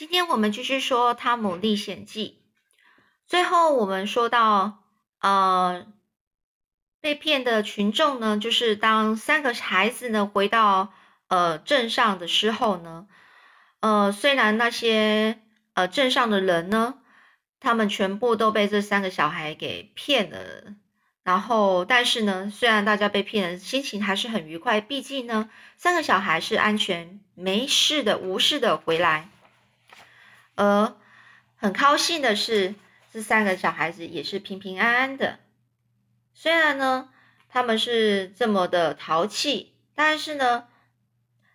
今天我们继续说《汤姆历险记》。最后我们说到，呃，被骗的群众呢，就是当三个孩子呢回到呃镇上的时候呢，呃，虽然那些呃镇上的人呢，他们全部都被这三个小孩给骗了。然后，但是呢，虽然大家被骗了，心情还是很愉快。毕竟呢，三个小孩是安全、没事的、无事的回来。而很高兴的是，这三个小孩子也是平平安安的。虽然呢，他们是这么的淘气，但是呢，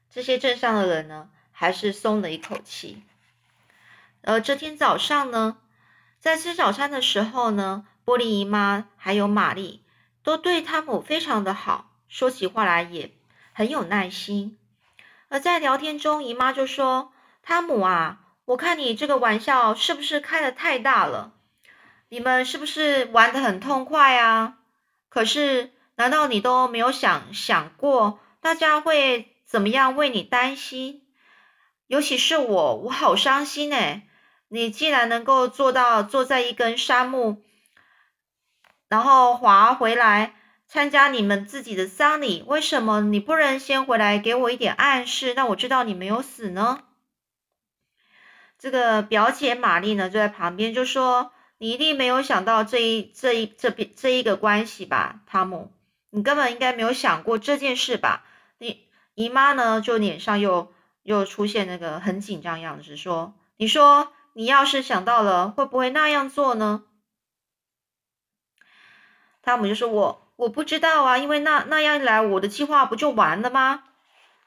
这些镇上的人呢，还是松了一口气。而这天早上呢，在吃早餐的时候呢。玻璃姨妈还有玛丽都对汤姆非常的好，说起话来也很有耐心。而在聊天中，姨妈就说：“汤姆啊，我看你这个玩笑是不是开的太大了？你们是不是玩的很痛快啊？可是，难道你都没有想想过大家会怎么样为你担心？尤其是我，我好伤心哎！你既然能够做到坐在一根杉木。”然后滑回来参加你们自己的丧礼，为什么你不能先回来给我一点暗示，让我知道你没有死呢？这个表姐玛丽呢就在旁边就说：“你一定没有想到这一这一这边这一个关系吧，汤姆，你根本应该没有想过这件事吧？”你姨妈呢就脸上又又出现那个很紧张样子，说：“你说你要是想到了，会不会那样做呢？”汤姆就说：“我我不知道啊，因为那那样一来，我的计划不就完了吗？”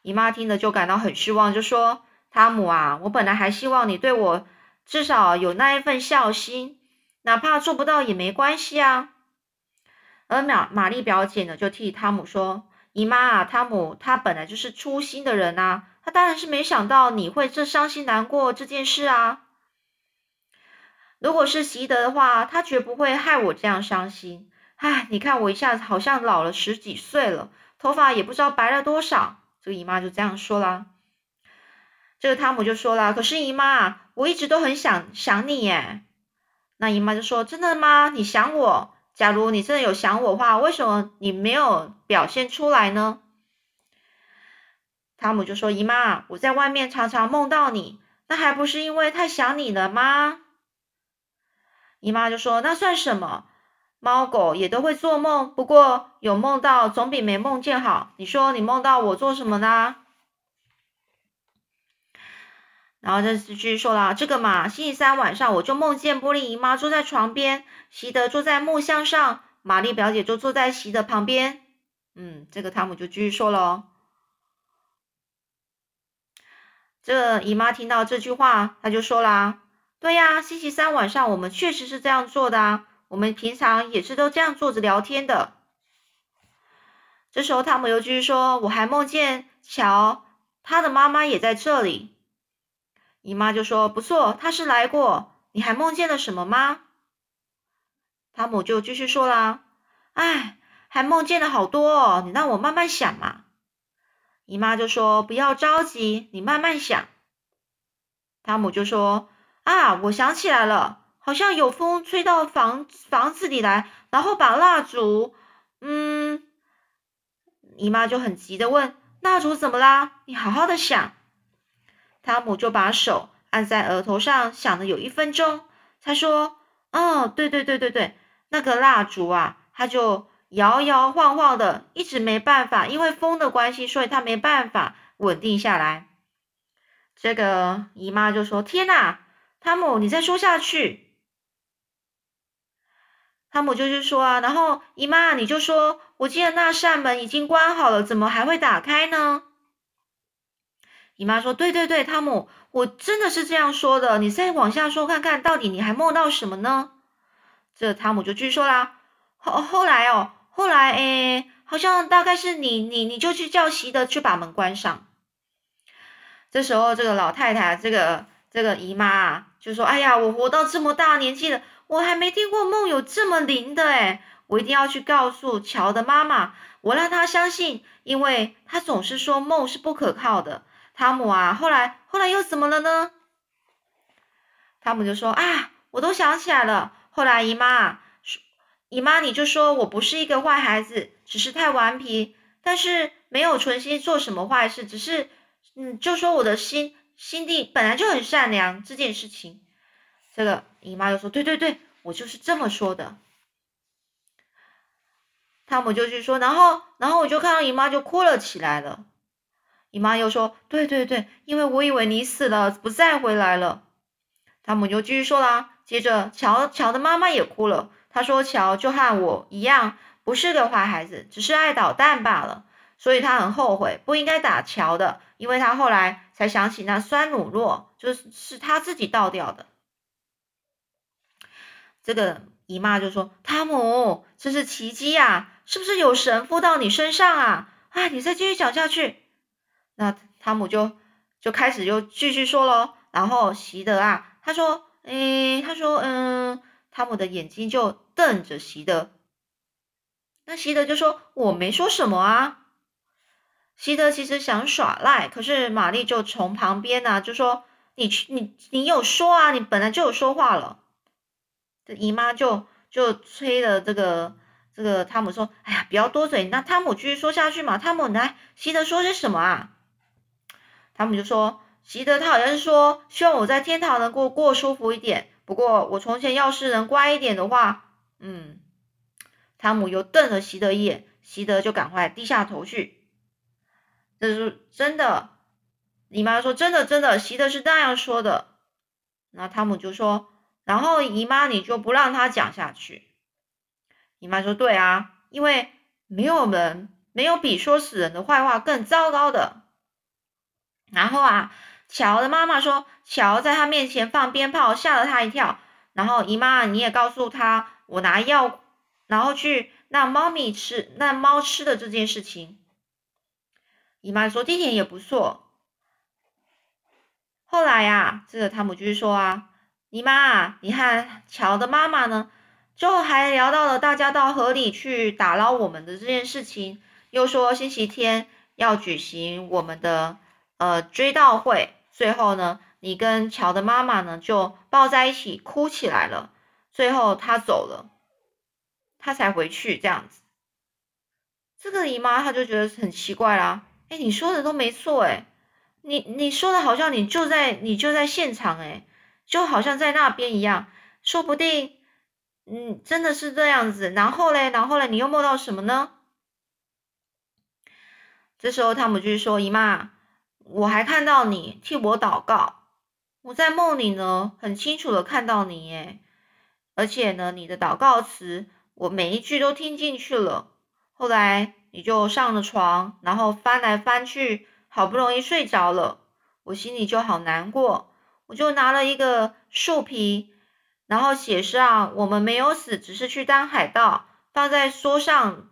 姨妈听了就感到很失望，就说：“汤姆啊，我本来还希望你对我至少有那一份孝心，哪怕做不到也没关系啊。”而玛玛丽表姐呢，就替汤姆说：“姨妈啊，汤姆他本来就是粗心的人呐，他当然是没想到你会这伤心难过这件事啊。如果是习德的话，他绝不会害我这样伤心。”唉，你看我一下子好像老了十几岁了，头发也不知道白了多少。这个姨妈就这样说啦。这个汤姆就说了：“可是姨妈，我一直都很想想你耶。”那姨妈就说：“真的吗？你想我？假如你真的有想我的话，为什么你没有表现出来呢？”汤姆就说：“姨妈，我在外面常常梦到你，那还不是因为太想你了吗？”姨妈就说：“那算什么？”猫狗也都会做梦，不过有梦到总比没梦见好。你说你梦到我做什么呢？然后这是继续说了，这个嘛，星期三晚上我就梦见玻璃姨妈坐在床边，席德坐在木箱上，玛丽表姐就坐在席德旁边。嗯，这个汤姆就继续说了。这姨妈听到这句话，她就说啦：“对呀，星期三晚上我们确实是这样做的啊。”我们平常也是都这样坐着聊天的。这时候，汤姆又继续说：“我还梦见乔，他的妈妈也在这里。”姨妈就说：“不错，他是来过。你还梦见了什么吗？”汤姆就继续说啦：“哎，还梦见了好多哦，你让我慢慢想嘛。”姨妈就说：“不要着急，你慢慢想。”汤姆就说：“啊，我想起来了。”好像有风吹到房房子里来，然后把蜡烛，嗯，姨妈就很急的问：“蜡烛怎么啦？你好好的想。”汤姆就把手按在额头上，想了有一分钟，他说：“哦，对对对对对，那个蜡烛啊，它就摇摇晃晃的，一直没办法，因为风的关系，所以它没办法稳定下来。”这个姨妈就说：“天哪，汤姆，你再说下去。”汤姆就是说啊，然后姨妈你就说，我记得那扇门已经关好了，怎么还会打开呢？姨妈说，对对对，汤姆，我真的是这样说的。你再往下说看看到底你还梦到什么呢？这汤姆就继续说啦，后后来哦，后来诶，好像大概是你你你就去叫席的去把门关上。这时候这个老太太，这个这个姨妈啊，就说，哎呀，我活到这么大年纪了。我还没听过梦有这么灵的诶我一定要去告诉乔的妈妈，我让她相信，因为她总是说梦是不可靠的。汤姆啊，后来后来又怎么了呢？汤姆就说啊，我都想起来了。后来姨妈说，姨妈你就说我不是一个坏孩子，只是太顽皮，但是没有存心做什么坏事，只是嗯，就说我的心心地本来就很善良这件事情。这个姨妈就说，对对对，我就是这么说的。汤姆就去说，然后，然后我就看到姨妈就哭了起来了。姨妈又说，对对对，因为我以为你死了，不再回来了。汤姆就继续说啦，接着乔乔的妈妈也哭了，她说乔就和我一样，不是个坏孩子，只是爱捣蛋罢了，所以他很后悔，不应该打乔的，因为他后来才想起那酸乳酪就是是他自己倒掉的。这个姨妈就说，汤姆，这是奇迹呀！是不是有神附到你身上啊？啊，你再继续讲下去。那汤姆就就开始又继续说喽。然后席德啊，他说，诶，他说，嗯，汤姆的眼睛就瞪着席德。那席德就说，我没说什么啊。席德其实想耍赖，可是玛丽就从旁边呢，就说，你去，你你有说啊，你本来就有说话了。这姨妈就就催了这个。这个汤姆说：“哎呀，不要多嘴。”那汤姆继续说下去嘛。汤姆来，席德说些什么啊？汤姆就说：“席德他好像是说，希望我在天堂能过过舒服一点。不过我从前要是能乖一点的话，嗯。”汤姆又瞪了席德一眼，席德就赶快低下头去。这是真的，姨妈说：“真的，真的，席德是那样说的。”那汤姆就说：“然后姨妈你就不让他讲下去。”姨妈说：“对啊，因为没有人没有比说死人的坏话更糟糕的。”然后啊，乔的妈妈说：“乔在他面前放鞭炮，吓了他一跳。”然后姨妈你也告诉他，我拿药，然后去让猫咪吃，让猫吃的这件事情。姨妈说：“地点也不错。”后来呀，这个汤姆继续说啊：“姨妈，你看乔的妈妈呢？”最后还聊到了大家到河里去打捞我们的这件事情，又说星期天要举行我们的呃追悼会。最后呢，你跟乔的妈妈呢就抱在一起哭起来了。最后他走了，他才回去这样子。这个姨妈她就觉得很奇怪啦，哎，你说的都没错，哎，你你说的好像你就在你就在现场，哎，就好像在那边一样，说不定。嗯，真的是这样子。然后嘞，然后嘞，你又梦到什么呢？这时候汤姆就说：“姨妈，我还看到你替我祷告。我在梦里呢，很清楚的看到你耶。而且呢，你的祷告词我每一句都听进去了。后来你就上了床，然后翻来翻去，好不容易睡着了。我心里就好难过，我就拿了一个树皮。”然后写上我们没有死，只是去当海盗，放在桌上。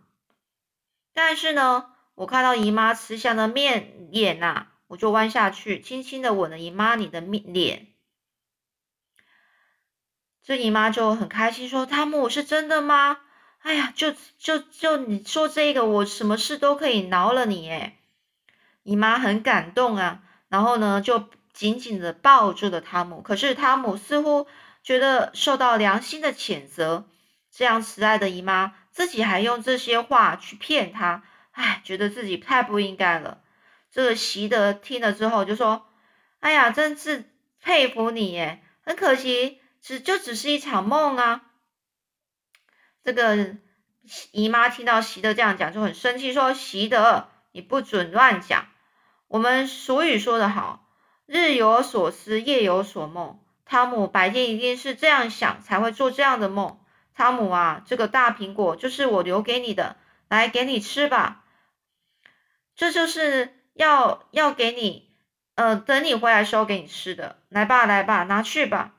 但是呢，我看到姨妈慈祥的面脸呐，我就弯下去，轻轻的吻了姨妈你的面脸。这姨妈就很开心说：“汤姆是真的吗？哎呀，就就就你说这个，我什么事都可以饶了你。”哎，姨妈很感动啊，然后呢，就紧紧的抱住了汤姆。可是汤姆似乎。觉得受到良心的谴责，这样慈爱的姨妈自己还用这些话去骗他，唉，觉得自己太不应该了。这个习德听了之后就说：“哎呀，真是佩服你耶！很可惜，只就只是一场梦啊。”这个姨妈听到习德这样讲就很生气，说：“习德，你不准乱讲。我们俗语说得好，日有所思，夜有所梦。”汤姆白天一定是这样想，才会做这样的梦。汤姆啊，这个大苹果就是我留给你的，来给你吃吧。这就是要要给你，呃，等你回来时候给你吃的。来吧，来吧，拿去吧。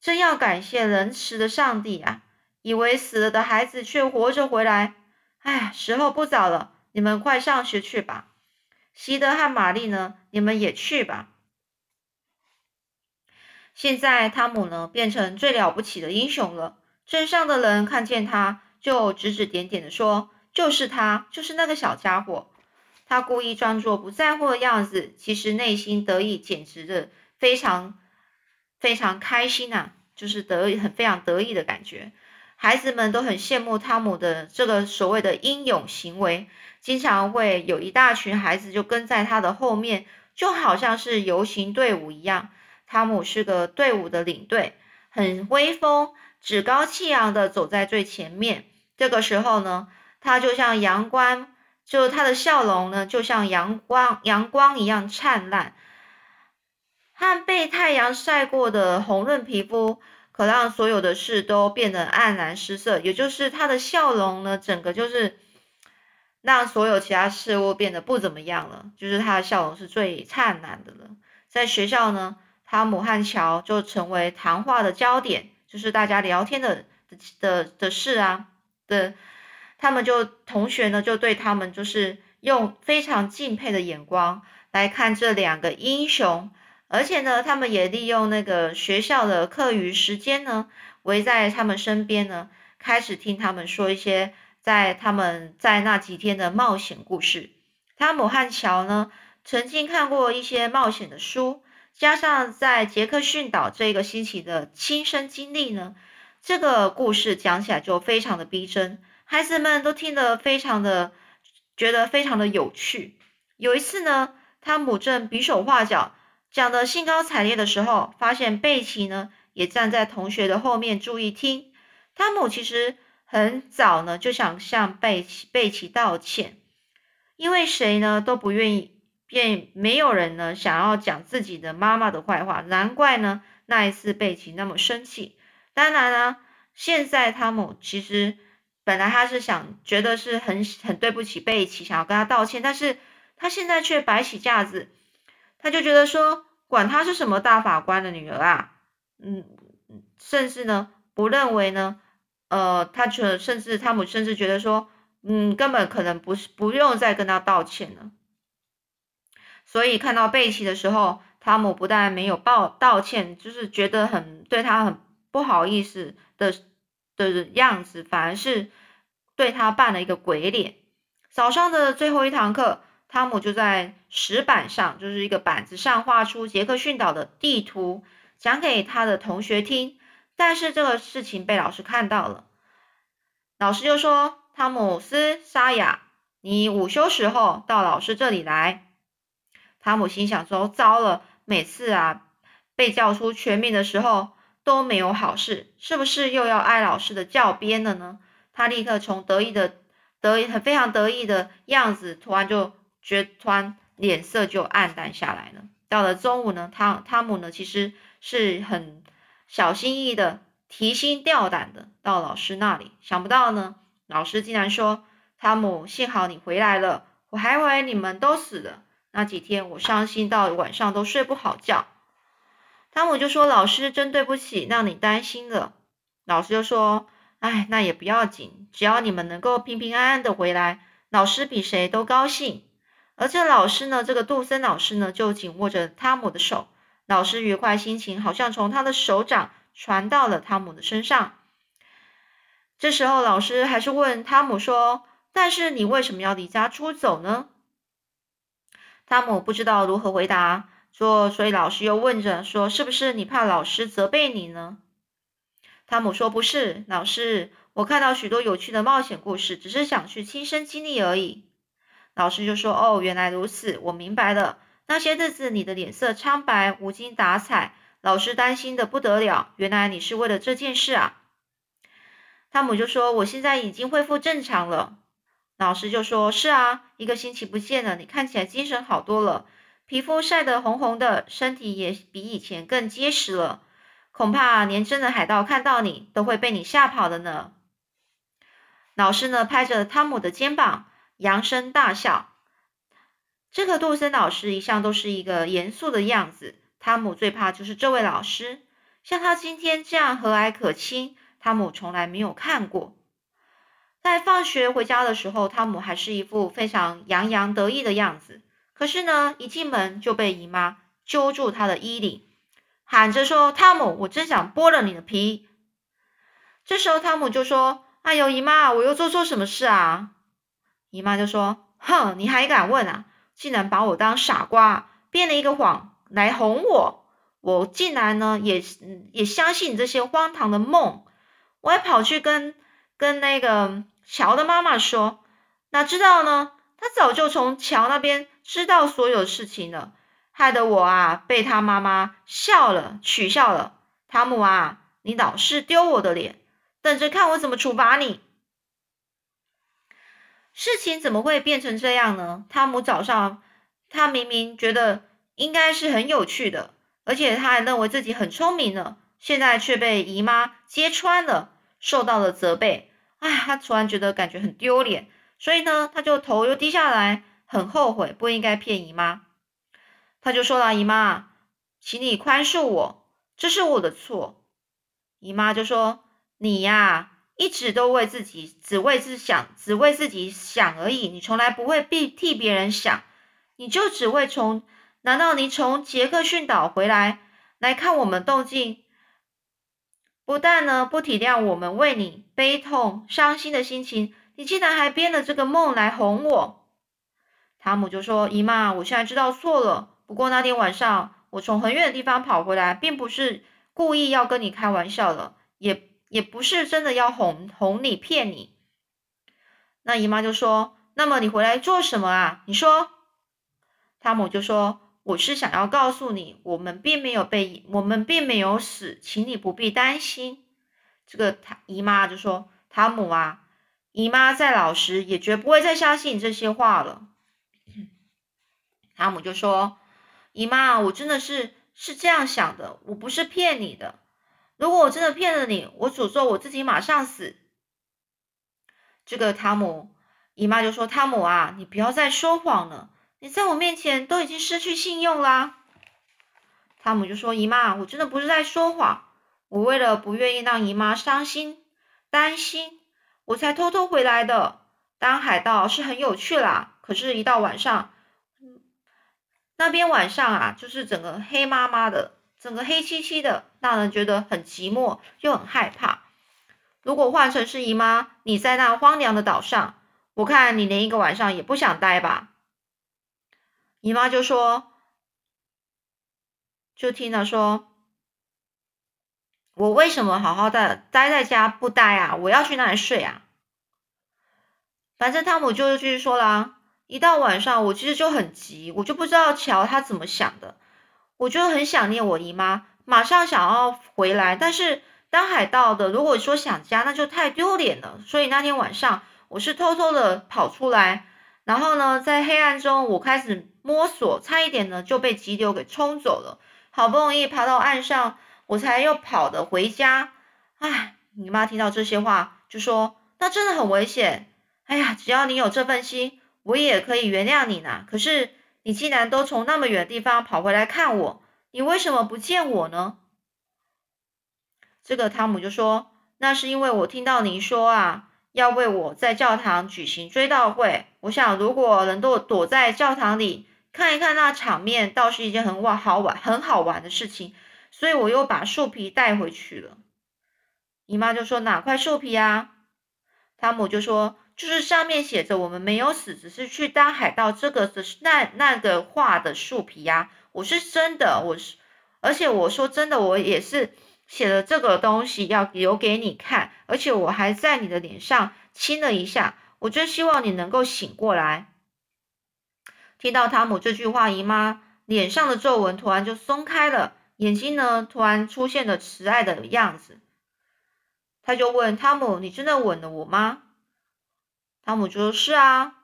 真要感谢仁慈的上帝啊！以为死了的孩子却活着回来。哎，时候不早了，你们快上学去吧。西德和玛丽呢？你们也去吧。现在汤姆呢，变成最了不起的英雄了。镇上的人看见他，就指指点点的说：“就是他，就是那个小家伙。”他故意装作不在乎的样子，其实内心得意，简直的非常非常开心呐，就是得意很非常得意的感觉。孩子们都很羡慕汤姆的这个所谓的英勇行为，经常会有一大群孩子就跟在他的后面，就好像是游行队伍一样。汤姆是个队伍的领队，很威风，趾高气扬的走在最前面。这个时候呢，他就像阳光，就他的笑容呢，就像阳光阳光一样灿烂，和被太阳晒过的红润皮肤。可让所有的事都变得黯然失色，也就是他的笑容呢，整个就是让所有其他事物变得不怎么样了。就是他的笑容是最灿烂的了。在学校呢，汤姆和乔就成为谈话的焦点，就是大家聊天的的的事啊的，他们就同学呢就对他们就是用非常敬佩的眼光来看这两个英雄。而且呢，他们也利用那个学校的课余时间呢，围在他们身边呢，开始听他们说一些在他们在那几天的冒险故事。汤姆和乔呢，曾经看过一些冒险的书，加上在杰克逊岛这个星期的亲身经历呢，这个故事讲起来就非常的逼真，孩子们都听得非常的觉得非常的有趣。有一次呢，汤姆正比手画脚。讲的兴高采烈的时候，发现贝奇呢也站在同学的后面注意听。汤姆其实很早呢就想向贝奇贝奇道歉，因为谁呢都不愿意，便没有人呢想要讲自己的妈妈的坏话。难怪呢那一次贝奇那么生气。当然呢，现在汤姆其实本来他是想觉得是很很对不起贝奇，想要跟他道歉，但是他现在却摆起架子。他就觉得说，管他是什么大法官的女儿啊，嗯，甚至呢不认为呢，呃，他觉甚至汤姆甚至觉得说，嗯，根本可能不是不用再跟他道歉了。所以看到贝奇的时候，汤姆不但没有报道歉，就是觉得很对他很不好意思的的样子，反而是对他扮了一个鬼脸。早上的最后一堂课。汤姆就在石板上，就是一个板子上画出杰克逊岛的地图，讲给他的同学听。但是这个事情被老师看到了，老师就说：“汤姆斯·沙雅，你午休时候到老师这里来。”汤姆心想说：“糟了，每次啊被叫出全名的时候都没有好事，是不是又要挨老师的教鞭了呢？”他立刻从得意的得意很非常得意的样子，突然就。觉突然脸色就暗淡下来了。到了中午呢，汤汤姆呢其实是很小心翼翼的、提心吊胆的到老师那里。想不到呢，老师竟然说：“汤姆，幸好你回来了，我还以为你们都死了。那几天我伤心到晚上都睡不好觉。”汤姆就说：“老师，真对不起，让你担心了。”老师就说：“哎，那也不要紧，只要你们能够平平安安的回来，老师比谁都高兴。”而这老师呢，这个杜森老师呢，就紧握着汤姆的手。老师愉快心情好像从他的手掌传到了汤姆的身上。这时候，老师还是问汤姆说：“但是你为什么要离家出走呢？”汤姆不知道如何回答，说：“所以老师又问着说，是不是你怕老师责备你呢？”汤姆说：“不是，老师，我看到许多有趣的冒险故事，只是想去亲身经历而已。”老师就说：“哦，原来如此，我明白了。那些日子你的脸色苍白，无精打采，老师担心的不得了。原来你是为了这件事啊。”汤姆就说：“我现在已经恢复正常了。”老师就说：“是啊，一个星期不见了，你看起来精神好多了，皮肤晒得红红的，身体也比以前更结实了。恐怕连真的海盗看到你都会被你吓跑的呢。”老师呢，拍着汤姆的肩膀。扬声大笑。这个杜森老师一向都是一个严肃的样子，汤姆最怕就是这位老师。像他今天这样和蔼可亲，汤姆从来没有看过。在放学回家的时候，汤姆还是一副非常洋洋得意的样子。可是呢，一进门就被姨妈揪住他的衣领，喊着说：“汤姆，我真想剥了你的皮。”这时候，汤姆就说：“哎呦，姨妈，我又做错什么事啊？”姨妈就说：“哼，你还敢问啊？竟然把我当傻瓜，编了一个谎来哄我！我竟然呢也也相信你这些荒唐的梦，我还跑去跟跟那个乔的妈妈说，哪知道呢，他早就从乔那边知道所有事情了，害得我啊被他妈妈笑了，取笑了。汤姆啊，你老是丢我的脸，等着看我怎么处罚你。事情怎么会变成这样呢？汤姆早上他明明觉得应该是很有趣的。而且他还认为自己很聪明呢，现在却被姨妈揭穿了，受到了责备。哎，他突然觉得感觉很丢脸，所以呢，他就头又低下来，很后悔不应该骗姨妈。他就说了：“姨妈，请你宽恕我，这是我的错。”姨妈就说：“你呀，一直都为自己，只为自想，只为自己想而已，你从来不会替替别人想，你就只会从。”难道你从杰克逊岛回来来看我们动静，不但呢不体谅我们为你悲痛伤心的心情，你竟然还编了这个梦来哄我？汤姆就说：“姨妈，我现在知道错了。不过那天晚上我从很远的地方跑回来，并不是故意要跟你开玩笑的，也也不是真的要哄哄你骗你。”那姨妈就说：“那么你回来做什么啊？你说。”汤姆就说。我是想要告诉你，我们并没有被，我们并没有死，请你不必担心。这个他姨妈就说：“汤姆啊，姨妈再老实也绝不会再相信你这些话了。”汤姆就说：“姨妈，我真的是是这样想的，我不是骗你的。如果我真的骗了你，我诅咒我自己马上死。”这个汤姆姨妈就说：“汤姆啊，你不要再说谎了。”你在我面前都已经失去信用啦。汤姆就说：“姨妈，我真的不是在说谎，我为了不愿意让姨妈伤心、担心，我才偷偷回来的。当海盗是很有趣啦，可是，一到晚上，那边晚上啊，就是整个黑麻麻的，整个黑漆漆的，让人觉得很寂寞又很害怕。如果换成是姨妈，你在那荒凉的岛上，我看你连一个晚上也不想待吧。”姨妈就说：“就听他说，我为什么好好的待在家不待啊？我要去那里睡啊！反正汤姆就继续说了，一到晚上我其实就很急，我就不知道乔他怎么想的，我就很想念我姨妈，马上想要回来。但是当海盗的，如果说想家，那就太丢脸了。所以那天晚上我是偷偷的跑出来，然后呢，在黑暗中我开始。”摸索，差一点呢就被急流给冲走了。好不容易爬到岸上，我才又跑的回家。唉，你妈听到这些话就说：“那真的很危险。”哎呀，只要你有这份心，我也可以原谅你呢。可是你既然都从那么远的地方跑回来看我，你为什么不见我呢？这个汤姆就说：“那是因为我听到您说啊，要为我在教堂举行追悼会。我想，如果能够躲在教堂里。”看一看那场面，倒是一件很玩、好玩、很好玩的事情，所以我又把树皮带回去了。姨妈就说：“哪块树皮啊？”汤姆就说：“就是上面写着‘我们没有死，只是去当海盗’这个的那那个画的树皮呀。我是真的，我是，而且我说真的，我也是写了这个东西要留给你看，而且我还在你的脸上亲了一下。我真希望你能够醒过来。”听到汤姆这句话，姨妈脸上的皱纹突然就松开了，眼睛呢突然出现了慈爱的样子。他就问汤姆：“你真的吻了我吗？”汤姆就说：“是啊。”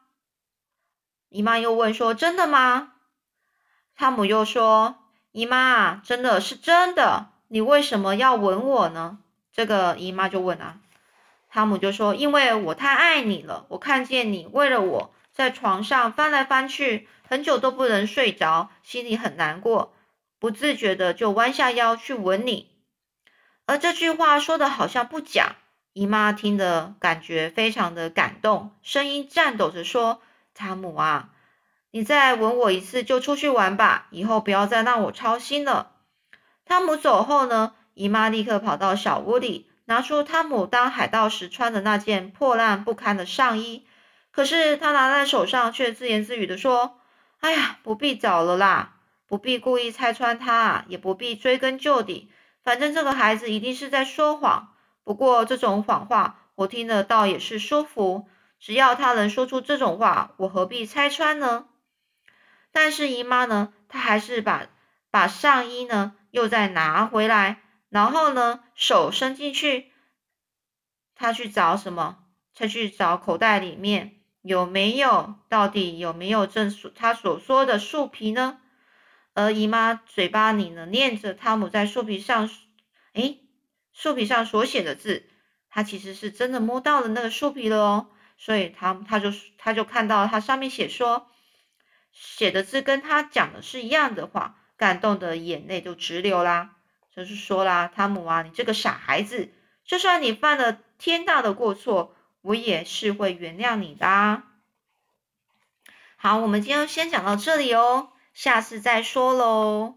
姨妈又问说：“真的吗？”汤姆又说：“姨妈，真的是真的。你为什么要吻我呢？”这个姨妈就问啊，汤姆就说：“因为我太爱你了，我看见你为了我。”在床上翻来翻去，很久都不能睡着，心里很难过，不自觉的就弯下腰去吻你。而这句话说的好像不假，姨妈听的感觉非常的感动，声音颤抖着说：“汤姆啊，你再吻我一次就出去玩吧，以后不要再让我操心了。”汤姆走后呢，姨妈立刻跑到小屋里，拿出汤姆当海盗时穿的那件破烂不堪的上衣。可是他拿在手上，却自言自语的说：“哎呀，不必找了啦，不不必故意拆穿他，也不必追根究底，反正这个孩子一定是在说谎。不过这种谎话，我听得倒也是舒服。只要他能说出这种话，我何必拆穿呢？但是姨妈呢，她还是把把上衣呢又再拿回来，然后呢手伸进去，她去找什么？她去找口袋里面有没有？到底有没有正她所说的树皮呢？而姨妈嘴巴里呢念着汤姆在树皮上，诶，树皮上所写的字，他其实是真的摸到了那个树皮了哦。所以他他就他就看到他上面写说，写的字跟他讲的是一样的话，感动的眼泪就直流啦。就是说啦，汤姆啊，你这个傻孩子，就算你犯了天大的过错，我也是会原谅你的。好，我们今天先讲到这里哦，下次再说喽。